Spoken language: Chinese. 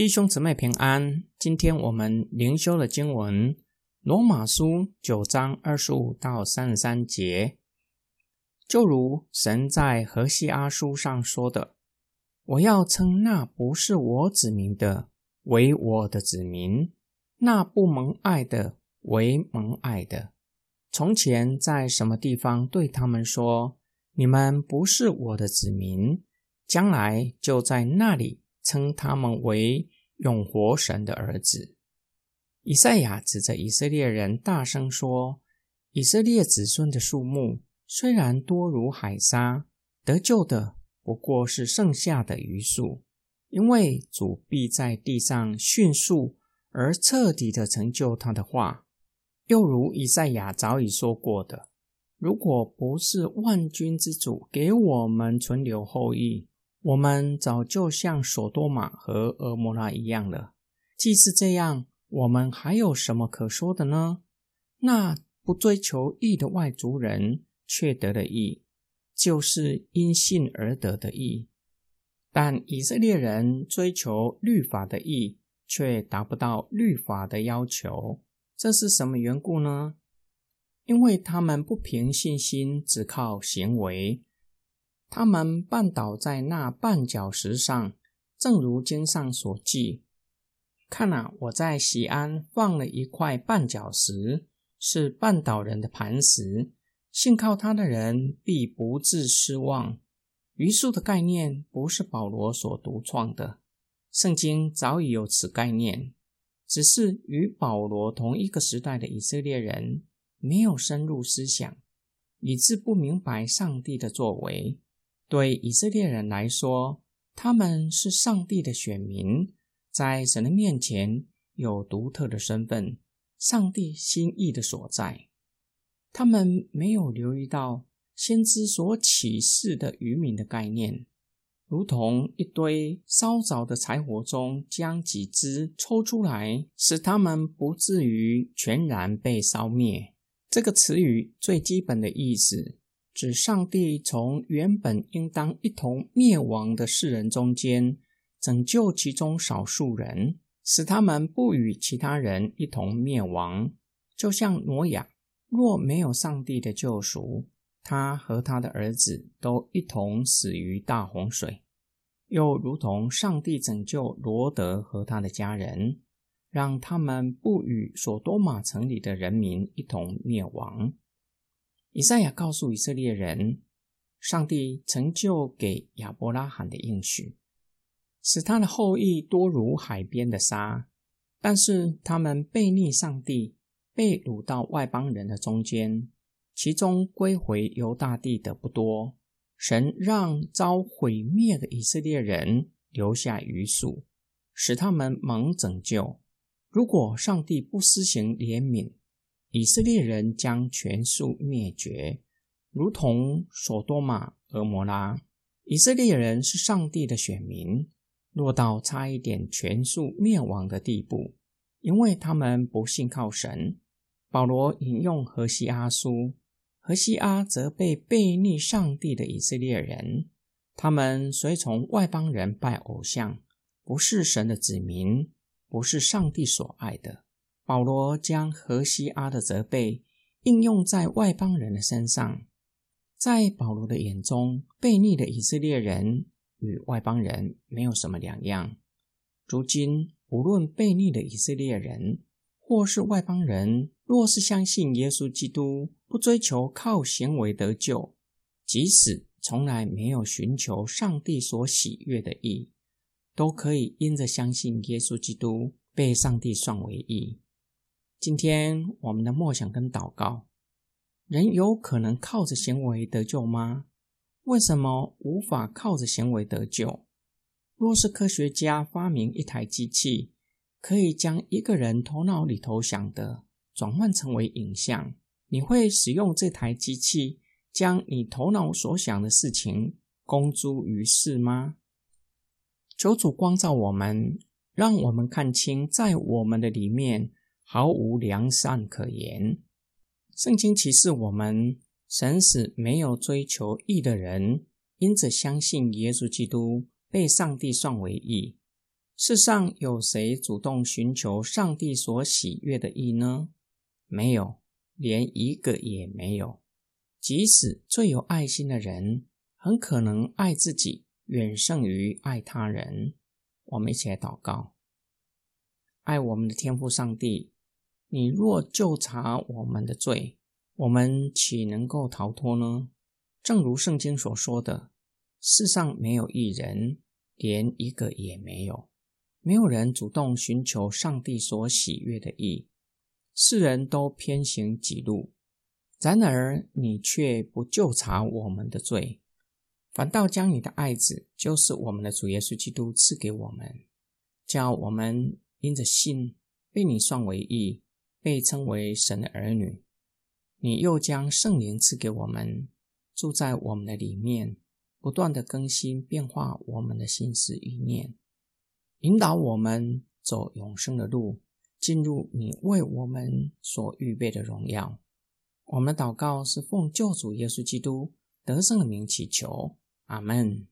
弟兄姊妹平安。今天我们灵修的经文《罗马书》九章二十五到三十三节，就如神在何西阿书上说的：“我要称那不是我子民的为我的子民，那不蒙爱的为蒙爱的。”从前在什么地方对他们说：“你们不是我的子民”，将来就在那里。称他们为永活神的儿子。以赛亚指着以色列人大声说：“以色列子孙的数目虽然多如海沙，得救的不过是剩下的余数，因为主必在地上迅速而彻底的成就他的话。又如以赛亚早已说过的：如果不是万军之主给我们存留后裔。”我们早就像索多玛和俄摩拉一样了。既是这样，我们还有什么可说的呢？那不追求义的外族人却得了义，就是因信而得的义；但以色列人追求律法的义，却达不到律法的要求。这是什么缘故呢？因为他们不凭信心，只靠行为。他们绊倒在那绊脚石上，正如经上所记：“看啊，我在西安放了一块绊脚石，是绊倒人的磐石。信靠他的人必不致失望。”余数的概念不是保罗所独创的，圣经早已有此概念，只是与保罗同一个时代的以色列人没有深入思想，以致不明白上帝的作为。对以色列人来说，他们是上帝的选民，在神的面前有独特的身份，上帝心意的所在。他们没有留意到先知所启示的愚民的概念，如同一堆烧着的柴火中将几支抽出来，使他们不至于全然被烧灭。这个词语最基本的意思。指上帝从原本应当一同灭亡的世人中间拯救其中少数人，使他们不与其他人一同灭亡。就像挪亚，若没有上帝的救赎，他和他的儿子都一同死于大洪水；又如同上帝拯救罗德和他的家人，让他们不与所多玛城里的人民一同灭亡。以赛亚告诉以色列人，上帝成就给亚伯拉罕的应许，使他的后裔多如海边的沙。但是他们背逆上帝，被掳到外邦人的中间，其中归回犹大地的不多。神让遭毁灭的以色列人留下余数，使他们蒙拯救。如果上帝不施行怜悯，以色列人将全数灭绝，如同索多玛、俄摩拉。以色列人是上帝的选民，落到差一点全数灭亡的地步，因为他们不信靠神。保罗引用何西阿书，何西阿则被背逆上帝的以色列人，他们随从外邦人拜偶像，不是神的子民，不是上帝所爱的。保罗将何西阿的责备应用在外邦人的身上，在保罗的眼中，悖逆的以色列人与外邦人没有什么两样。如今，无论悖逆的以色列人或是外邦人，若是相信耶稣基督，不追求靠行为得救，即使从来没有寻求上帝所喜悦的义，都可以因着相信耶稣基督，被上帝算为义。今天我们的默想跟祷告，人有可能靠着行为得救吗？为什么无法靠着行为得救？若是科学家发明一台机器，可以将一个人头脑里头想的转换成为影像，你会使用这台机器将你头脑所想的事情公诸于世吗？求主光照我们，让我们看清在我们的里面。毫无良善可言。圣经启示我们，神使没有追求义的人，因着相信耶稣基督，被上帝算为义。世上有谁主动寻求上帝所喜悦的意呢？没有，连一个也没有。即使最有爱心的人，很可能爱自己远胜于爱他人。我们一起来祷告：爱我们的天父上帝，你若就查我们的罪，我们岂能够逃脱呢？正如圣经所说的，世上没有一人，连一个也没有。没有人主动寻求上帝所喜悦的意，世人都偏行己路。然而你却不就查我们的罪，反倒将你的爱子，就是我们的主耶稣基督赐给我们，叫我们因着信被你算为义，被称为神的儿女。你又将圣灵赐给我们，住在我们的里面，不断的更新变化我们的心思意念，引导我们走永生的路，进入你为我们所预备的荣耀。我们祷告是奉救主耶稣基督得胜的名祈求，阿门。